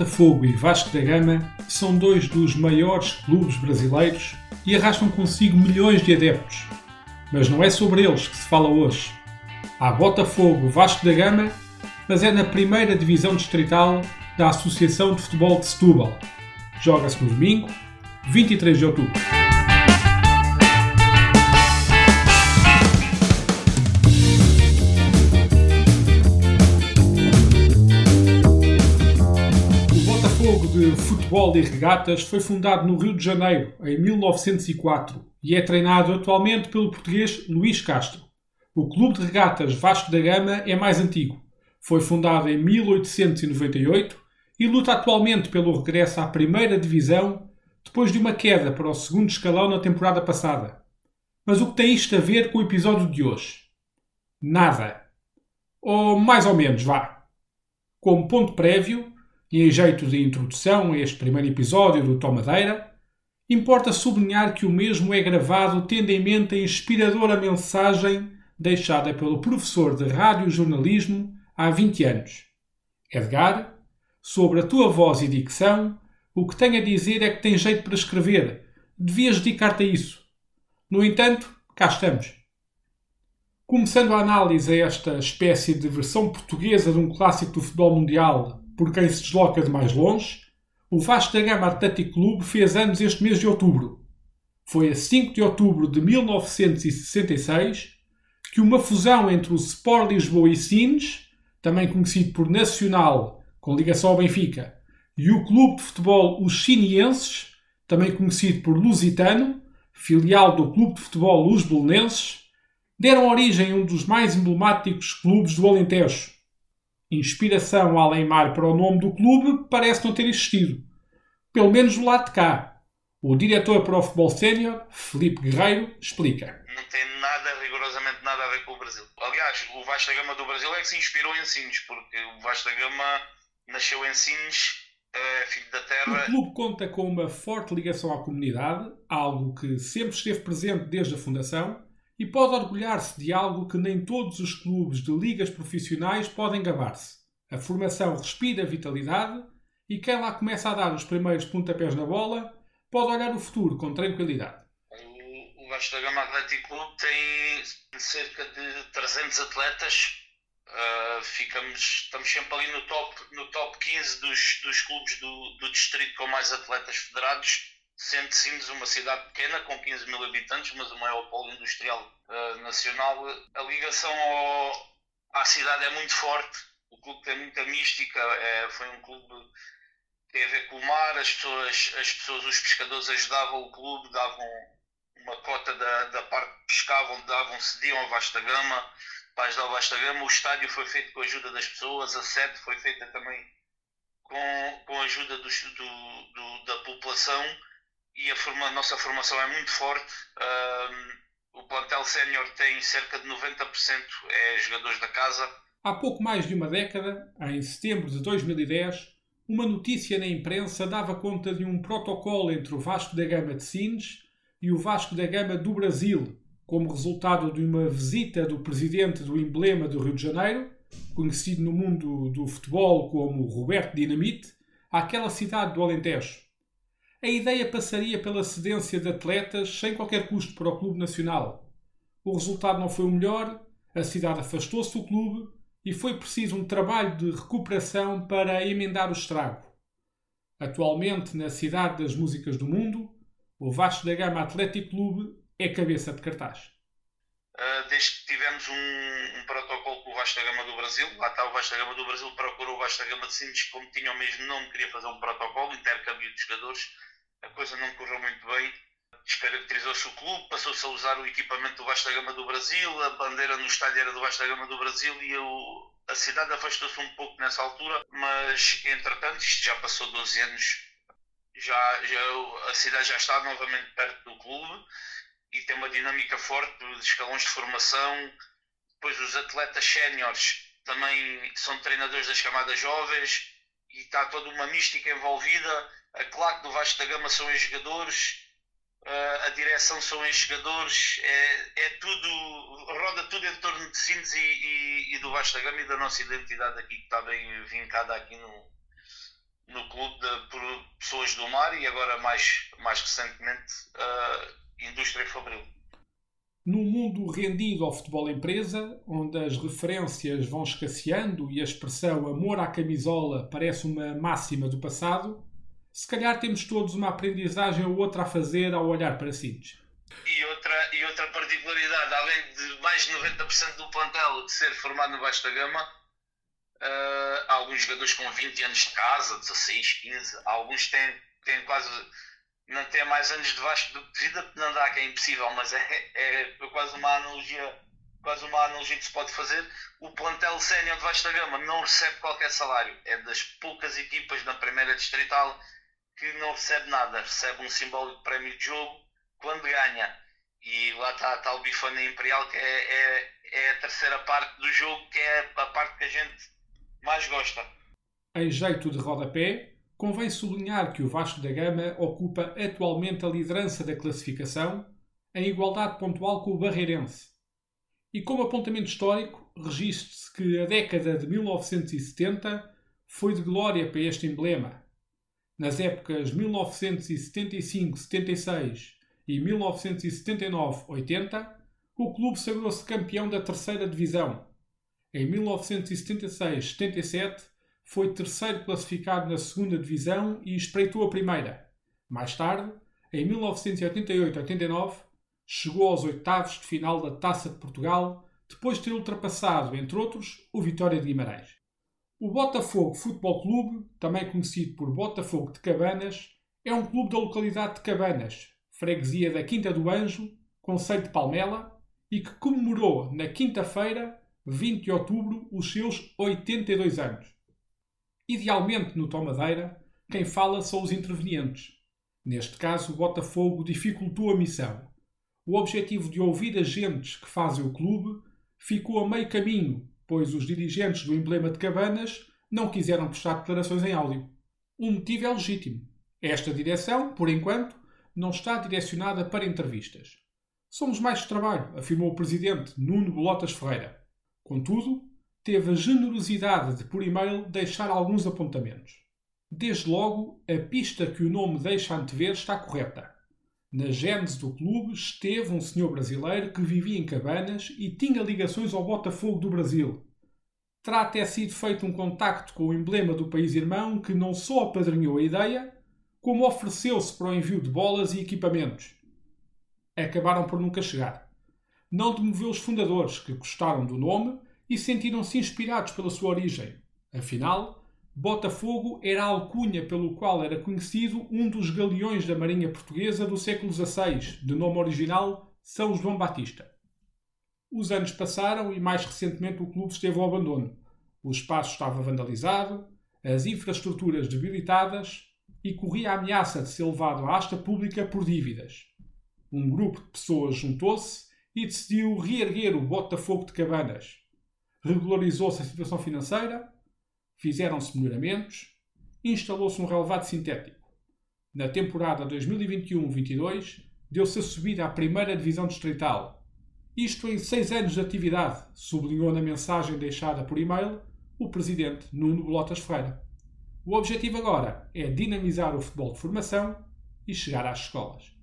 Botafogo e Vasco da Gama são dois dos maiores clubes brasileiros e arrastam consigo milhões de adeptos. Mas não é sobre eles que se fala hoje. Há Botafogo Vasco da Gama, mas é na primeira divisão distrital da Associação de Futebol de Setúbal. Joga-se no domingo, 23 de outubro. Futebol e Regatas foi fundado no Rio de Janeiro em 1904 e é treinado atualmente pelo português Luís Castro. O Clube de Regatas Vasco da Gama é mais antigo. Foi fundado em 1898 e luta atualmente pelo regresso à primeira divisão depois de uma queda para o segundo escalão na temporada passada. Mas o que tem isto a ver com o episódio de hoje? Nada. Ou mais ou menos, vá. Como ponto prévio, e em jeito de introdução a este primeiro episódio do Tomadeira, importa sublinhar que o mesmo é gravado tendo em mente a inspiradora mensagem deixada pelo professor de rádio-jornalismo há 20 anos. Edgar, sobre a tua voz e dicção, o que tenho a dizer é que tem jeito para escrever. Devias dedicar-te a isso. No entanto, cá estamos. Começando a análise a esta espécie de versão portuguesa de um clássico do futebol mundial por quem se desloca de mais longe, o Vasco da Gama Atlético Clube fez anos este mês de outubro. Foi a 5 de outubro de 1966 que uma fusão entre o Sport Lisboa e Sines, também conhecido por Nacional, com ligação ao Benfica, e o Clube de Futebol Os Chinienses, também conhecido por Lusitano, filial do Clube de Futebol Luz Belenenses, deram origem a um dos mais emblemáticos clubes do Alentejo, inspiração além-mar para o nome do clube parece não ter existido. Pelo menos do lado de cá. O diretor para o futebol sénior, Felipe Guerreiro, explica. Não tem nada, rigorosamente nada a ver com o Brasil. Aliás, o Vasco da Gama do Brasil é que se inspirou em Sines, porque o Vasco da Gama nasceu em Sines, é filho da terra. O clube conta com uma forte ligação à comunidade, algo que sempre esteve presente desde a fundação, e pode orgulhar-se de algo que nem todos os clubes de ligas profissionais podem gabar-se. A formação respira vitalidade e quem lá começa a dar os primeiros pontapés na bola pode olhar o futuro com tranquilidade. O, o Vasco da Gama Atlético Clube tem cerca de 300 atletas. Uh, ficamos, estamos sempre ali no top, no top 15 dos, dos clubes do, do distrito com mais atletas federados sendo Sines uma cidade pequena, com 15 mil habitantes, mas o maior polo industrial uh, nacional, a ligação ao, à cidade é muito forte. O clube tem muita mística, é, foi um clube que tem a ver com o mar, as pessoas, as pessoas, os pescadores ajudavam o clube, davam uma cota da, da parte que pescavam, davam, cediam ao Vasta Gama, ajudar o Vasta Gama. O estádio foi feito com a ajuda das pessoas, a sede foi feita também com, com a ajuda do, do, da população e a, forma, a nossa formação é muito forte. o plantel sénior tem cerca de 90% é jogadores da casa. Há pouco mais de uma década, em setembro de 2010, uma notícia na imprensa dava conta de um protocolo entre o Vasco da Gama de Sines e o Vasco da Gama do Brasil, como resultado de uma visita do presidente do emblema do Rio de Janeiro, conhecido no mundo do futebol como Roberto Dinamite, àquela cidade do Alentejo a ideia passaria pela cedência de atletas sem qualquer custo para o Clube Nacional. O resultado não foi o melhor, a cidade afastou-se do clube e foi preciso um trabalho de recuperação para emendar o estrago. Atualmente, na cidade das músicas do mundo, o Vasco da Gama Atlético Clube é cabeça de cartaz. Uh, desde que tivemos um, um, protocolo com o Vasco da Gama do Brasil, lá está o Vasco da Gama do Brasil, procurou o Vasco da Gama de Sintes, como tinha o mesmo nome, queria fazer um protocolo, intercâmbio de jogadores a coisa não correu muito bem. Descaracterizou-se o clube, passou-se a usar o equipamento do Vasco da Gama do Brasil, a bandeira no estádio era do Vasco da Gama do Brasil e eu, a cidade afastou-se um pouco nessa altura, mas entretanto, isto já passou 12 anos, já, já, a cidade já está novamente perto do clube e tem uma dinâmica forte de escalões de formação. Depois, os atletas séniores também são treinadores das camadas jovens e está toda uma mística envolvida a claque do Vasco da Gama são ex-jogadores, a direção são ex-jogadores, é, é tudo, roda tudo em torno de Sines e, e, e, do Vasco da Gama e da nossa identidade aqui que está bem vincada aqui no, no clube de, por pessoas do mar e agora mais, mais recentemente a indústria fabril. Num mundo rendido ao futebol empresa, onde as referências vão escasseando e a expressão amor à camisola parece uma máxima do passado, se calhar temos todos uma aprendizagem ou outra a fazer ao olhar para Sines. E outra, e outra particularidade, além de mais de 90% do plantel de ser formado no Baixo da Gama, uh, alguns jogadores com 20 anos de casa, 16, 15, alguns têm, têm quase não têm mais anos de Vasco do que de vida, não dá que é impossível, mas é, é quase uma analogia quase uma analogia que se pode fazer. O plantel sénior de Vasco da Gama não recebe qualquer salário. É das poucas equipas na primeira distrital que não recebe nada. Recebe um simbólico prémio de jogo quando ganha. E lá está, está o Bifana Imperial, que é, é, é, a terceira parte do jogo, que é a parte que a gente mais gosta. Em jeito de rodapé, convém sublinhar que o Vasco da Gama ocupa atualmente a liderança da classificação, em igualdade pontual com o Barreirense. E como apontamento histórico, registre-se que a década de 1970 foi de glória para este emblema. Nas épocas 1975-76 e 1979-80, o clube sagrou-se campeão da terceira divisão. Em 1976-77 foi terceiro classificado na segunda divisão e espreitou a primeira. Mais tarde, em 1988-89, chegou aos oitavos de final da Taça de Portugal, depois de ter ultrapassado, entre outros, o Vitória de Guimarães. O Botafogo Futebol Clube, também conhecido por Botafogo de Cabanas, é um clube da localidade de Cabanas, freguesia da Quinta do Anjo, Conselho de Palmela, e que comemorou na quinta-feira, 20 de outubro, os seus 82 anos. Idealmente, no Tomadeira, quem fala são os intervenientes. Neste caso, o Botafogo dificultou a missão. O objetivo de ouvir agentes que fazem o clube ficou a meio caminho, pois os dirigentes do emblema de Cabanas não quiseram prestar declarações em áudio. O motivo é legítimo. Esta direção, por enquanto, não está direcionada para entrevistas. Somos mais de trabalho, afirmou o presidente Nuno Bolotas Ferreira. Contudo, teve a generosidade de, por e-mail, deixar alguns apontamentos. Desde logo, a pista que o nome deixa antever está correta. Na gênese do clube esteve um senhor brasileiro que vivia em Cabanas e tinha ligações ao Botafogo do Brasil. Terá até sido feito um contacto com o emblema do país irmão que não só apadrinhou a ideia, como ofereceu-se para o envio de bolas e equipamentos. Acabaram por nunca chegar. Não demoveu os fundadores, que gostaram do nome e sentiram-se inspirados pela sua origem. Afinal, Botafogo era a alcunha pelo qual era conhecido um dos galeões da Marinha Portuguesa do século XVI, de nome original São João Batista. Os anos passaram e, mais recentemente, o clube esteve ao abandono. O espaço estava vandalizado, as infraestruturas debilitadas e corria a ameaça de ser levado à asta pública por dívidas. Um grupo de pessoas juntou-se e decidiu reerguer o Botafogo de Cabanas. Regularizou-se a situação financeira, fizeram-se melhoramentos, instalou-se um relevado sintético. Na temporada 2021-22, deu-se a subida à primeira divisão distrital. Isto em seis anos de atividade, sublinhou na mensagem deixada por e-mail o presidente Nuno Bolotas Ferreira. O objetivo agora é dinamizar o futebol de formação e chegar às escolas.